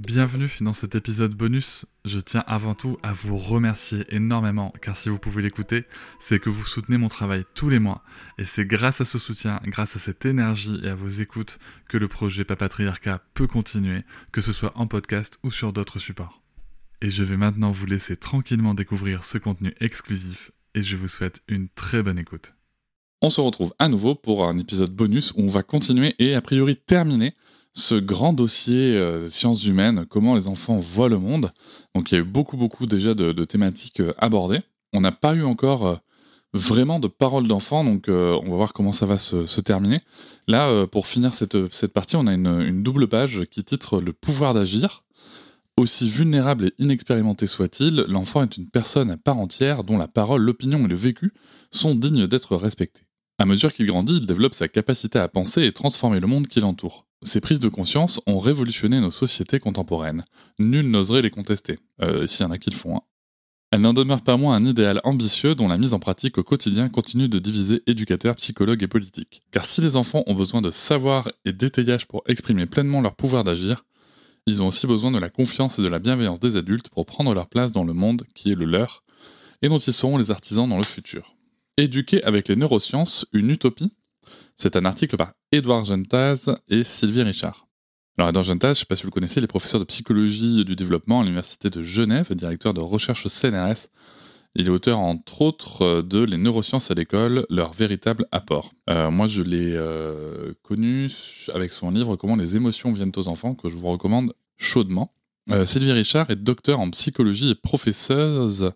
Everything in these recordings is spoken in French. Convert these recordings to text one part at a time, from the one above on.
Bienvenue dans cet épisode bonus. Je tiens avant tout à vous remercier énormément car si vous pouvez l'écouter, c'est que vous soutenez mon travail tous les mois et c'est grâce à ce soutien, grâce à cette énergie et à vos écoutes que le projet Papatriarcat peut continuer, que ce soit en podcast ou sur d'autres supports. Et je vais maintenant vous laisser tranquillement découvrir ce contenu exclusif et je vous souhaite une très bonne écoute. On se retrouve à nouveau pour un épisode bonus où on va continuer et a priori terminer ce grand dossier euh, sciences humaines, comment les enfants voient le monde. Donc il y a eu beaucoup, beaucoup déjà de, thématiques euh, abordées. On n'a pas eu encore euh, vraiment de paroles d'enfants, donc on va voir comment ça va se, terminer. Là, pour finir cette, partie, on a une double page qui titre Le pouvoir d'agir. Aussi vulnérable et inexpérimenté soit-il, l'enfant est une personne à part entière dont la parole, l'opinion et le vécu sont dignes d'être respectés. À mesure qu'il grandit, il développe sa capacité à penser et transformer le monde qui l'entoure. Ces prises de conscience ont révolutionné nos sociétés contemporaines. Nul n'oserait les contester, euh, s'il y en a qui le font. Hein. Elles n'en demeurent pas moins un idéal ambitieux dont la mise en pratique au quotidien continue de diviser éducateurs, psychologues et politiques. Car si les enfants ont besoin de savoir et d'étayage pour exprimer pleinement leur pouvoir d'agir, ils ont aussi besoin de la confiance et de la bienveillance des adultes pour prendre leur place dans le monde qui est le leur, et dont ils seront les artisans dans le futur. Éduquer avec les neurosciences, une utopie c'est un article par Edouard Gentaz et Sylvie Richard. Alors Edouard Gentaz, je ne sais pas si vous le connaissez, il est professeur de psychologie du développement à l'Université de Genève, directeur de recherche au CNRS. Il est auteur entre autres de Les neurosciences à l'école, leur véritable apport. Euh, moi je l'ai euh, connu avec son livre Comment les émotions viennent aux enfants, que je vous recommande chaudement. Euh, Sylvie Richard est docteur en psychologie et professeuse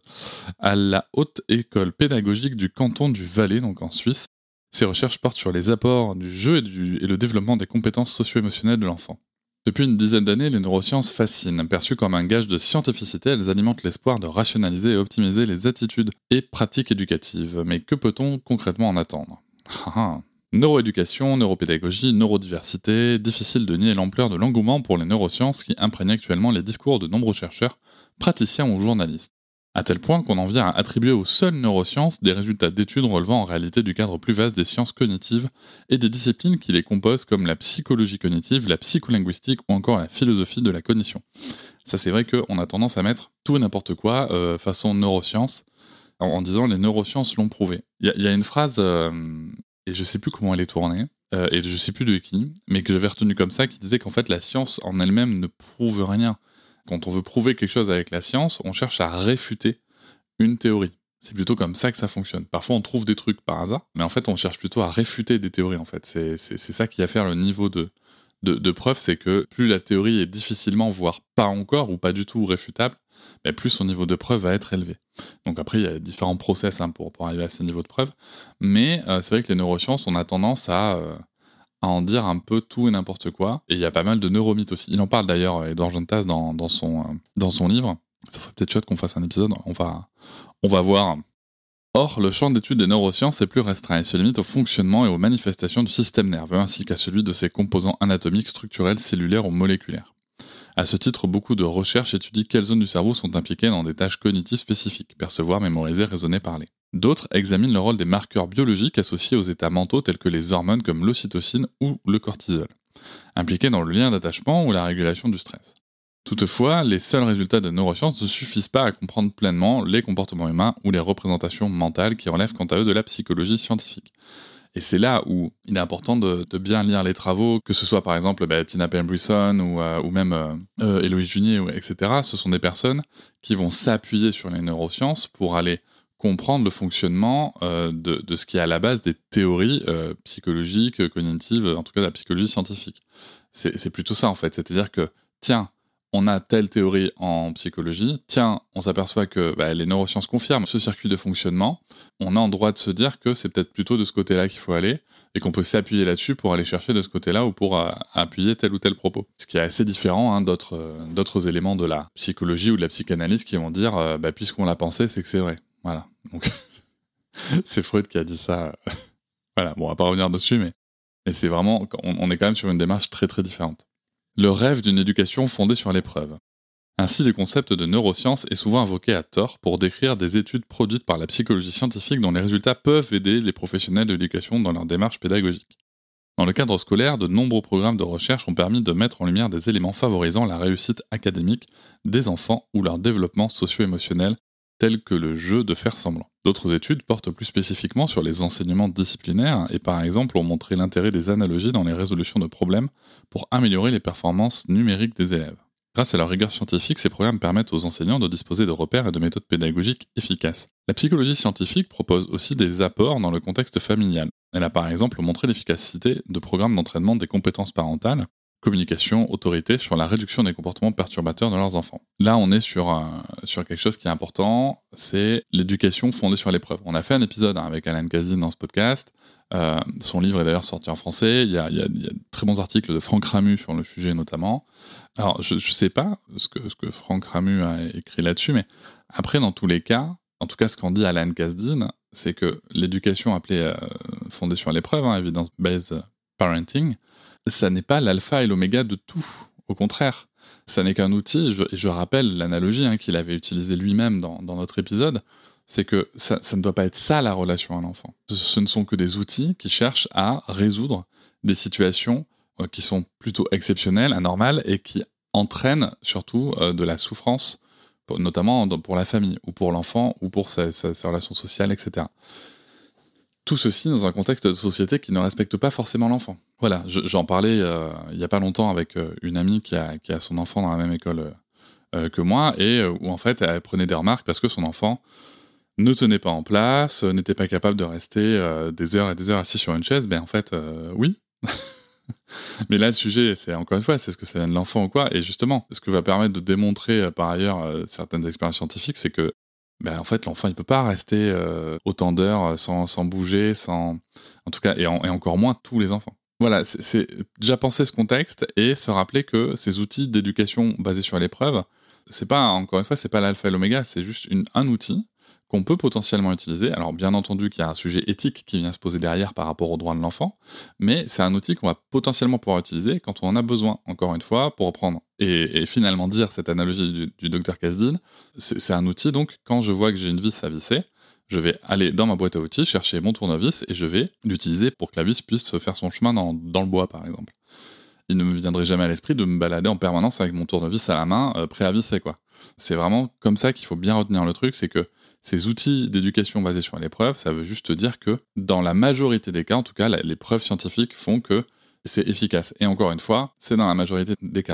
à la Haute École pédagogique du canton du Valais, donc en Suisse. Ces recherches portent sur les apports du jeu et, le développement des compétences socio-émotionnelles de l'enfant. Depuis une dizaine d'années, les neurosciences fascinent. Perçues comme un gage de scientificité, elles alimentent l'espoir de rationaliser et optimiser les attitudes et pratiques éducatives. Mais que peut-on concrètement en attendre? Ah, ah. Neuroéducation, neuropédagogie, neurodiversité, difficile de nier l'ampleur de l'engouement pour les neurosciences qui imprègnent actuellement les discours de nombreux chercheurs, praticiens ou journalistes à tel point qu'on en vient à attribuer aux seules neurosciences des résultats d'études relevant en réalité du cadre plus vaste des sciences cognitives et des disciplines qui les composent comme la psychologie cognitive, la psycholinguistique ou encore la philosophie de la cognition. Ça c'est vrai qu'on a tendance à mettre tout et n'importe quoi euh, façon neurosciences en, disant les neurosciences l'ont prouvé. Il y, a une phrase, euh, et je sais plus comment elle est tournée, euh, et je sais plus de qui, mais que j'avais retenu comme ça, qui disait qu'en fait la science en elle-même ne prouve rien. Quand on veut prouver quelque chose avec la science, on cherche à réfuter une théorie. C'est plutôt comme ça que ça fonctionne. Parfois, on trouve des trucs par hasard, mais en fait, on cherche plutôt à réfuter des théories. En fait, c'est ça qui va faire le niveau de, preuve, c'est que plus la théorie est difficilement, voire pas encore ou pas du tout réfutable, mais plus son niveau de preuve va être élevé. Donc après, il y a différents process hein, pour, pour, arriver à ces niveaux de preuve, mais euh, c'est vrai que les neurosciences, on a tendance à, euh, à en dire un peu tout et n'importe quoi. Et il y a pas mal de neuromythes aussi. Il en parle d'ailleurs, Edouard Gentas, dans, dans, son, euh, dans son livre. Ça serait peut-être chouette qu'on fasse un épisode. On va, on va voir. Or, le champ d'étude des neurosciences est plus restreint et se limite au fonctionnement et aux manifestations du système nerveux, ainsi qu'à celui de ses composants anatomiques, structurels, cellulaires ou moléculaires. À ce titre, beaucoup de recherches étudient quelles zones du cerveau sont impliquées dans des tâches cognitives spécifiques, percevoir, mémoriser, raisonner, parler. D'autres examinent le rôle des marqueurs biologiques associés aux états mentaux tels que les hormones comme l'ocytocine ou le cortisol, impliqués dans le lien d'attachement ou la régulation du stress. Toutefois, les seuls résultats de neurosciences ne suffisent pas à comprendre pleinement les comportements humains ou les représentations mentales qui relèvent quant à eux de la psychologie scientifique. Et c'est là où il est important de, bien lire les travaux, que ce soit par exemple bah, Tina Pembrisson ou, euh, ou même euh, euh, Héloïse Junier, etc. Ce sont des personnes qui vont s'appuyer sur les neurosciences pour aller comprendre le fonctionnement de, de, ce qui est à la base des théories psychologiques, cognitives, en tout cas de la psychologie scientifique. C'est plutôt ça en fait, c'est-à-dire que, tiens, on a telle théorie en psychologie, tiens, on s'aperçoit que bah, les neurosciences confirment ce circuit de fonctionnement, on a en droit de se dire que c'est peut-être plutôt de ce côté-là qu'il faut aller, et qu'on peut s'appuyer là-dessus pour aller chercher de ce côté-là ou pour euh, appuyer tel ou tel propos. Ce qui est assez différent hein, euh, d'autres éléments de la psychologie ou de la psychanalyse qui vont dire, euh, bah, puisqu'on l'a pensé, c'est que c'est vrai. Voilà. Donc, c'est Freud qui a dit ça. voilà, bon, on va pas revenir dessus, mais, c'est vraiment, on est quand même sur une démarche très très différente le rêve d'une éducation fondée sur l'épreuve. Ainsi, le concept de neurosciences est souvent invoqué à tort pour décrire des études produites par la psychologie scientifique dont les résultats peuvent aider les professionnels de l'éducation dans leur démarche pédagogique. Dans le cadre scolaire, de nombreux programmes de recherche ont permis de mettre en lumière des éléments favorisant la réussite académique des enfants ou leur développement socio-émotionnel, tels que le jeu de faire semblant. D'autres études portent plus spécifiquement sur les enseignements disciplinaires et par exemple ont montré l'intérêt des analogies dans les résolutions de problèmes pour améliorer les performances numériques des élèves. Grâce à leur rigueur scientifique, ces programmes permettent aux enseignants de disposer de repères et de méthodes pédagogiques efficaces. La psychologie scientifique propose aussi des apports dans le contexte familial. Elle a par exemple montré l'efficacité de programmes d'entraînement des compétences parentales communication, autorité sur la réduction des comportements perturbateurs de leurs enfants. Là, on est sur, sur quelque chose qui est important, c'est l'éducation fondée sur l'épreuve. On a fait un épisode hein, avec Alan Kazin dans ce podcast. Euh, son livre est d'ailleurs sorti en français. Il y, a, il, y a, de très bons articles de Franck Ramu sur le sujet notamment. Alors, je ne sais pas ce que, ce que Franck Ramu a écrit là-dessus, mais après, dans tous les cas, en tout cas, ce qu'en dit Alan Kasdin, c'est que l'éducation appelée euh, fondée sur l'épreuve, hein, evidence-based parenting, ça n'est pas l'alpha et l'oméga de tout. Au contraire, ça n'est qu'un outil. Je, je rappelle l'analogie hein, qu'il avait utilisée lui-même dans, notre épisode. C'est que ça, ne doit pas être ça la relation à l'enfant. Ce, ne sont que des outils qui cherchent à résoudre des situations euh, qui sont plutôt exceptionnelles, anormales et qui entraînent surtout euh, de la souffrance, notamment pour la famille ou pour l'enfant ou pour sa, sa relation sociale, etc. Tout ceci dans un contexte de société qui ne respecte pas forcément l'enfant. Voilà, j'en parlais euh, il n'y a pas longtemps avec euh, une amie qui a, son enfant dans la même école euh, que moi et où en fait elle prenait des remarques parce que son enfant ne tenait pas en place, n'était pas capable de rester des heures et des heures assis sur une chaise. Ben en fait, oui. Mais là, le sujet, c'est encore une fois, c'est ce que ça vient de l'enfant ou quoi. Et justement, ce que va permettre de démontrer par ailleurs certaines expériences scientifiques, c'est que ben, en fait, l'enfant, il peut pas rester euh, autant d'heures euh, sans, sans, bouger, sans, en tout cas, et, encore moins tous les enfants. Voilà, c'est déjà penser ce contexte et se rappeler que ces outils d'éducation basés sur l'épreuve, c'est pas, encore une fois, c'est pas l'alpha et l'oméga, c'est juste une, un outil qu'on peut potentiellement utiliser. Alors bien entendu qu'il y a un sujet éthique qui vient se poser derrière par rapport aux droits de l'enfant, mais c'est un outil qu'on va potentiellement pouvoir utiliser quand on en a besoin, encore une fois, pour reprendre et, finalement dire cette analogie du, docteur Kasdin, c'est un outil donc quand je vois que j'ai une vis à visser, je vais aller dans ma boîte à outils, chercher mon tournevis et je vais l'utiliser pour que la vis puisse faire son chemin dans, le bois par exemple. Il ne me viendrait jamais à l'esprit de me balader en permanence avec mon tournevis à la main, euh, prêt à visser quoi. C'est vraiment comme ça qu'il faut bien retenir le truc, c'est que ces outils d'éducation basés sur l'épreuve, ça veut juste dire que dans la majorité des cas, en tout cas, les preuves scientifiques font que c'est efficace. Et encore une fois, c'est dans la majorité des cas.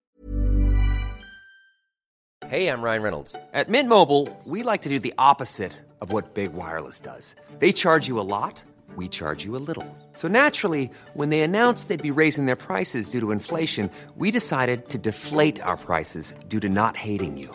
Hey, I'm Ryan Reynolds. At Mint Mobile, we like to do the opposite of what Big Wireless does. They charge you a lot, we charge you a little. So naturally, when they announced they'd be raising their prices due to inflation, we decided to deflate our prices due to not hating you.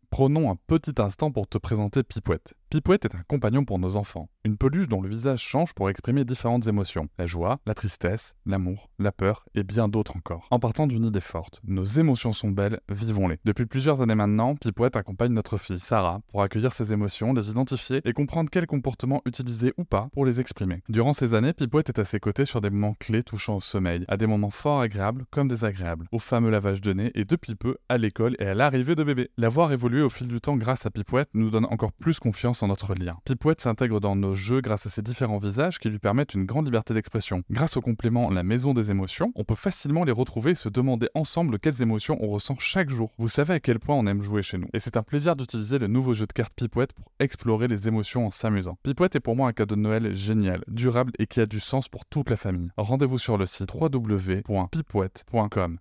Prenons un petit instant pour te présenter Pipouette. Pipouette est un compagnon pour nos enfants, une peluche dont le visage change pour exprimer différentes émotions, la joie, la tristesse, l'amour, la peur et bien d'autres encore. En partant d'une idée forte, nos émotions sont belles, vivons-les. Depuis plusieurs années maintenant, Pipouette accompagne notre fille Sarah pour accueillir ses émotions, les identifier et comprendre quels comportements utiliser ou pas pour les exprimer. Durant ces années, Pipouette est à ses côtés sur des moments clés touchant au sommeil, à des moments fort agréables comme désagréables, au fameux lavage de nez et depuis peu à l'école et à l'arrivée de bébé. La voir évoluer au fil du temps grâce à Pipouette nous donne encore plus confiance notre lien. Pipouette s'intègre dans nos jeux grâce à ses différents visages qui lui permettent une grande liberté d'expression. Grâce au complément La Maison des émotions, on peut facilement les retrouver et se demander ensemble quelles émotions on ressent chaque jour. Vous savez à quel point on aime jouer chez nous. Et c'est un plaisir d'utiliser le nouveau jeu de cartes Pipouette pour explorer les émotions en s'amusant. Pipouette est pour moi un cadeau de Noël génial, durable et qui a du sens pour toute la famille. Rendez-vous sur le site www.pipouette.com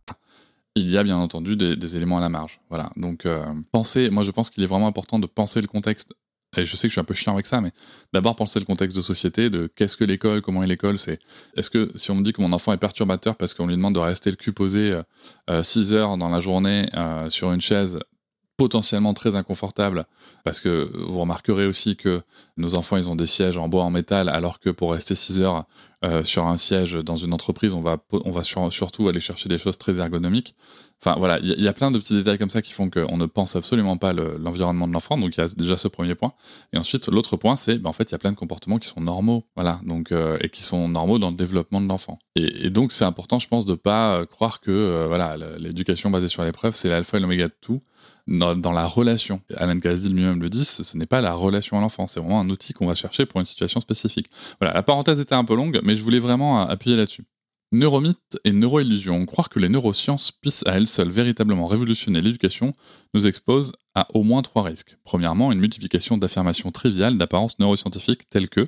il y a bien entendu des, éléments à la marge. Voilà. Donc, euh, penser, moi je pense qu'il est vraiment important de penser le contexte et je sais que je suis un peu chiant avec ça, mais d'abord penser le contexte de société, de qu'est-ce que l'école, comment est l'école, c'est est-ce que si on me dit que mon enfant est perturbateur parce qu'on lui demande de rester le cul posé 6 euh, heures dans la journée euh, sur une chaise potentiellement très inconfortable, parce que vous remarquerez aussi que nos enfants, ils ont des sièges en bois, en métal, alors que pour rester 6 heures euh, sur un siège dans une entreprise, on va, on va surtout aller chercher des choses très ergonomiques. Enfin voilà, il y, a plein de petits détails comme ça qui font qu'on ne pense absolument pas l'environnement de l'enfant. Donc il y a déjà ce premier point. Et ensuite, l'autre point, c'est ben, en fait, il y a plein de comportements qui sont normaux, voilà, donc euh, et qui sont normaux dans le développement de l'enfant. Et, donc c'est important, je pense, de pas euh, croire que voilà, l'éducation basée sur l'épreuve, c'est l'alpha et l'oméga de tout dans, la relation. Alan Kazil lui-même le dit, ce, n'est pas la relation à l'enfant, c'est vraiment un outil qu'on va chercher pour une situation spécifique. Voilà, la parenthèse était un peu longue, mais je voulais vraiment appuyer là-dessus. Neuromythe et neuroillusion. Croire que les neurosciences puissent à elles seules véritablement révolutionner l'éducation nous expose à au moins trois risques. Premièrement, une multiplication d'affirmations triviales d'apparence neuroscientifique telles que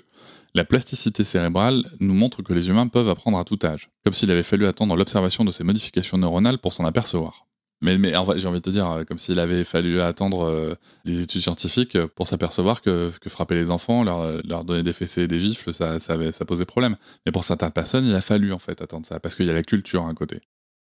la plasticité cérébrale nous montre que les humains peuvent apprendre à tout âge, comme s'il avait fallu attendre l'observation de ces modifications neuronales pour s'en apercevoir. Mais, mais j'ai envie de te dire, euh, comme s'il avait fallu attendre euh, des études scientifiques pour s'apercevoir que, que, frapper les enfants, leur, donner des fessées et des gifles, ça, ça, ça posait problème. Mais pour certaines personnes, il a fallu en fait attendre ça, parce qu'il y a la culture à un côté.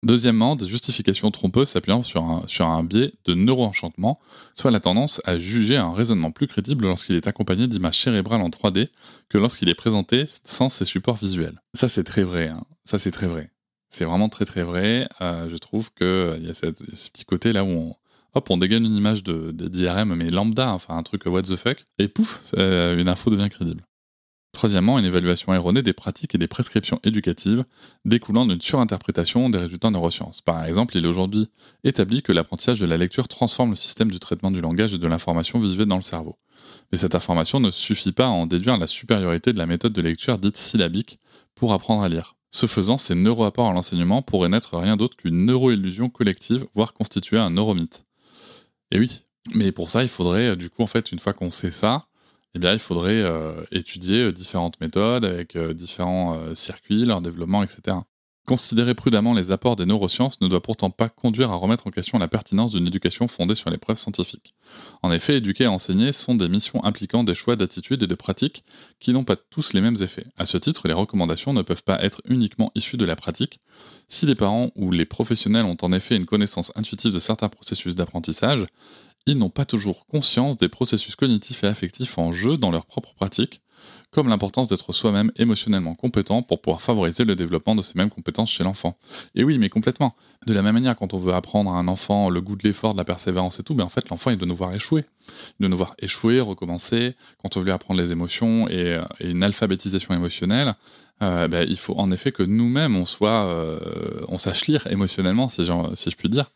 Deuxièmement, des justifications trompeuses s'appuyant sur un, sur un biais de neuroenchantement, soit la tendance à juger un raisonnement plus crédible lorsqu'il est accompagné d'images cérébrales en 3D que lorsqu'il est présenté sans ses supports visuels. Ça c'est très vrai, hein. ça c'est très vrai. C'est vraiment très très vrai. Euh, je trouve qu'il euh, y a ce petit côté là où on, hop, on dégaine une image de, d'IRM, mais lambda, enfin un truc what the fuck, et pouf, une info devient crédible. Troisièmement, une évaluation erronée des pratiques et des prescriptions éducatives découlant d'une surinterprétation des résultats neurosciences. Par exemple, il est aujourd'hui établi que l'apprentissage de la lecture transforme le système du traitement du langage et de l'information visuelle dans le cerveau. Mais cette information ne suffit pas à en déduire la supériorité de la méthode de lecture dite syllabique pour apprendre à lire. Ce faisant, ces neuroapports à l'enseignement pourraient n'être rien d'autre qu'une neuroillusion collective, voire constituer un neuromythe. Et oui, mais pour ça, il faudrait, du coup, en fait, une fois qu'on sait ça, eh il faudrait euh, étudier euh, différentes méthodes avec euh, différents circuits, leur développement, etc. Considérer prudemment les apports des neurosciences ne doit pourtant pas conduire à remettre en question la pertinence d'une éducation fondée sur les preuves scientifiques. En effet, éduquer et enseigner sont des missions impliquant des choix d'attitudes et de pratiques qui n'ont pas tous les mêmes effets. À ce titre, les recommandations ne peuvent pas être uniquement issues de la pratique. Si les parents ou les professionnels ont en effet une connaissance intuitive de certains processus d'apprentissage, ils n'ont pas toujours conscience des processus cognitifs et affectifs en jeu dans leur propre pratique, comme l'importance d'être soi-même émotionnellement compétent pour pouvoir favoriser le développement de ces mêmes compétences chez l'enfant. Et oui, mais complètement. De la même manière, quand on veut apprendre à un enfant le goût de l'effort, de la persévérance et tout, ben en fait, l'enfant, il doit nous voir échouer. Il doit nous voir échouer, recommencer. Quand on veut lui apprendre les émotions et, une alphabétisation émotionnelle, euh, ben, il faut en effet que nous-mêmes, on soit, euh, on sache lire émotionnellement, si je puis dire.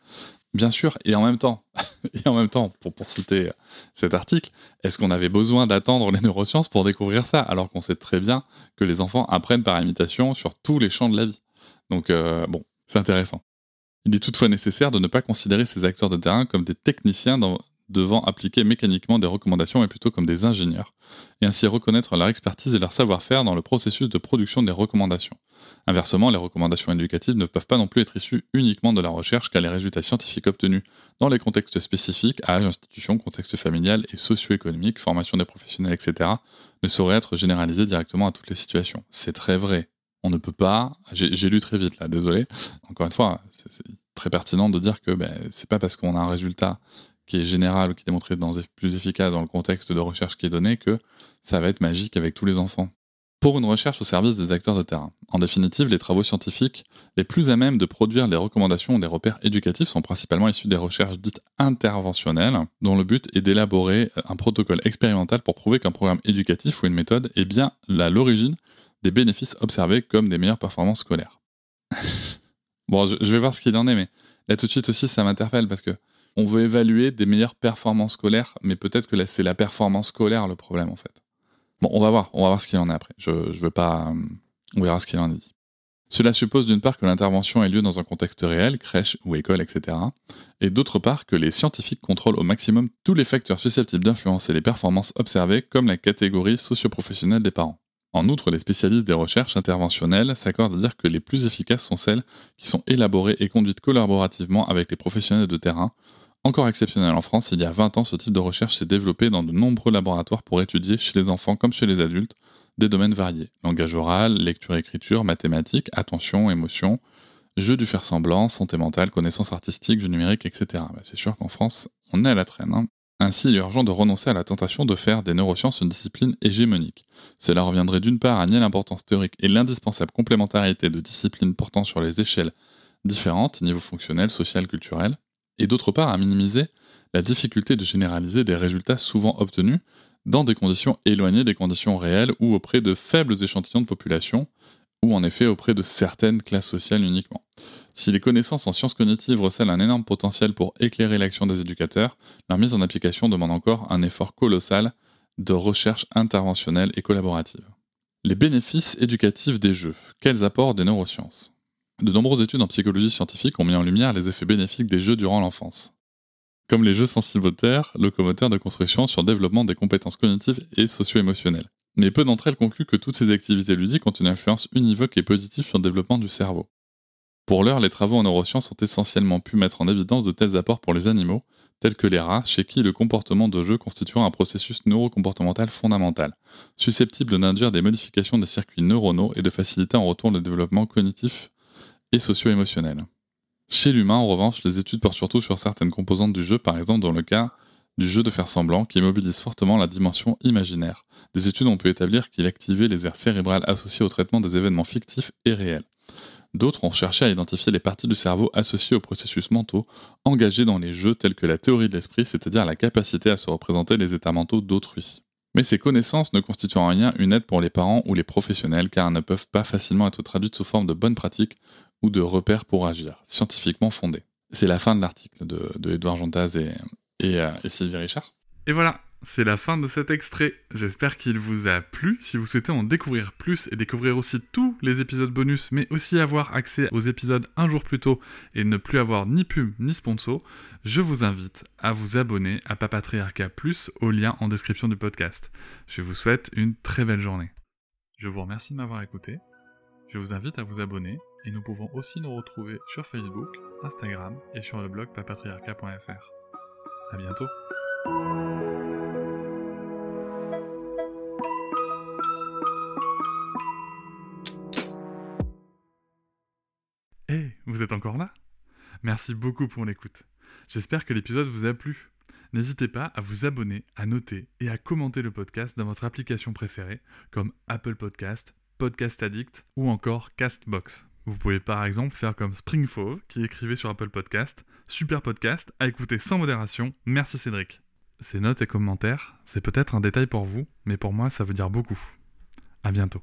Bien sûr, et en même temps, et en même temps, pour, citer cet article, est-ce qu'on avait besoin d'attendre les neurosciences pour découvrir ça, alors qu'on sait très bien que les enfants apprennent par imitation sur tous les champs de la vie? Donc euh, bon, c'est intéressant. Il est toutefois nécessaire de ne pas considérer ces acteurs de terrain comme des techniciens dans, devant appliquer mécaniquement des recommandations, mais plutôt comme des ingénieurs, et ainsi reconnaître leur expertise et leur savoir-faire dans le processus de production des recommandations. Inversement, les recommandations éducatives ne peuvent pas non plus être issues uniquement de la recherche, car les résultats scientifiques obtenus dans les contextes spécifiques, âge, institution, contexte familial et socio-économique, formation des professionnels, etc., ne sauraient être généralisés directement à toutes les situations. C'est très vrai. On ne peut pas. J'ai lu très vite là, désolé. Encore une fois, c'est très pertinent de dire que ben, c'est pas parce qu'on a un résultat qui est général ou qui est démontré dans, plus efficace dans le contexte de recherche qui est donné que ça va être magique avec tous les enfants. Pour une recherche au service des acteurs de terrain. En définitive, les travaux scientifiques les plus à même de produire les recommandations ou des repères éducatifs sont principalement issus des recherches dites interventionnelles, dont le but est d'élaborer un protocole expérimental pour prouver qu'un programme éducatif ou une méthode est bien à l'origine des bénéfices observés comme des meilleures performances scolaires. bon, je, vais voir ce qu'il en est, mais là tout de suite aussi ça m'interpelle parce que on veut évaluer des meilleures performances scolaires, mais peut-être que c'est la performance scolaire le problème en fait. Bon, on va voir, on va voir ce qu'il en est après. Je, je veux pas, euh, on verra ce qu'il en est dit. Cela suppose d'une part que l'intervention ait lieu dans un contexte réel, crèche ou école, etc., et d'autre part que les scientifiques contrôlent au maximum tous les facteurs susceptibles d'influencer les performances observées, comme la catégorie socio-professionnelle des parents. En outre, les spécialistes des recherches interventionnelles s'accordent à dire que les plus efficaces sont celles qui sont élaborées et conduites collaborativement avec les professionnels de terrain. Encore exceptionnel en France, il y a 20 ans, ce type de recherche s'est développé dans de nombreux laboratoires pour étudier, chez les enfants comme chez les adultes, des domaines variés. Langage oral, lecture-écriture, mathématiques, attention, émotion, jeu du faire semblant, santé mentale, connaissances artistiques, jeu numérique, etc. Bah, c'est sûr qu'en France, on est à la traîne. Hein. Ainsi, il est urgent de renoncer à la tentation de faire des neurosciences une discipline hégémonique. Cela reviendrait d'une part à nier l'importance théorique et l'indispensable complémentarité de disciplines portant sur les échelles différentes, niveau fonctionnel, social, culturel, et d'autre part à minimiser la difficulté de généraliser des résultats souvent obtenus dans des conditions éloignées des conditions réelles ou auprès de faibles échantillons de population, ou en effet auprès de certaines classes sociales uniquement. Si les connaissances en sciences cognitives recèlent un énorme potentiel pour éclairer l'action des éducateurs, leur mise en application demande encore un effort colossal de recherche interventionnelle et collaborative. Les bénéfices éducatifs des jeux. Quels apports des neurosciences? De nombreuses études en psychologie scientifique ont mis en lumière les effets bénéfiques des jeux durant l'enfance. Comme les jeux sensiboteurs, locomoteurs de construction sur le développement des compétences cognitives et socio-émotionnelles mais peu d'entre elles concluent que toutes ces activités ludiques ont une influence univoque et positive sur le développement du cerveau. Pour l'heure, les travaux en neurosciences ont essentiellement pu mettre en évidence de tels apports pour les animaux, tels que les rats, chez qui le comportement de jeu constitue un processus neurocomportemental fondamental, susceptible d'induire des modifications des circuits neuronaux et de faciliter en retour le développement cognitif et socio-émotionnel. Chez l'humain, en revanche, les études portent surtout sur certaines composantes du jeu, par exemple dans le cas du jeu de faire semblant, qui mobilise fortement la dimension imaginaire, des études ont pu établir qu'il activait les aires cérébrales associées au traitement des événements fictifs et réels. D'autres ont cherché à identifier les parties du cerveau associées aux processus mentaux engagés dans les jeux tels que la théorie de l'esprit, c'est-à-dire la capacité à se représenter les états mentaux d'autrui. Mais ces connaissances ne constituent en rien une aide pour les parents ou les professionnels car elles ne peuvent pas facilement être traduites sous forme de bonnes pratiques ou de repères pour agir, scientifiquement fondés. C'est la fin de l'article de, Edouard et, euh, et Sylvie Richard. Et voilà, c'est la fin de cet extrait. J'espère qu'il vous a plu. Si vous souhaitez en découvrir plus et découvrir aussi tous les épisodes bonus, mais aussi avoir accès aux épisodes un jour plus tôt et ne plus avoir ni pub ni sponsor, je vous invite à vous abonner à Papatriarca Plus au lien en description du podcast. Je vous souhaite une très belle journée. Je vous remercie de m'avoir écouté. Je vous invite à vous abonner et nous pouvons aussi nous retrouver sur Facebook, Instagram et sur le blog papatriarca.fr. À bientôt. Hey, vous êtes encore là? Merci beaucoup pour l'écoute. J'espère que l'épisode vous a plu. N'hésitez pas à vous abonner, à noter et à commenter le podcast dans votre application préférée, comme Apple Podcast, Podcast Addict ou encore Castbox. Vous pouvez par exemple faire comme Springfove qui écrivait sur Apple Podcast Super podcast à écouter sans modération. Merci Cédric. Ces notes et commentaires, c'est peut-être un détail pour vous, mais pour moi ça veut dire beaucoup. À bientôt.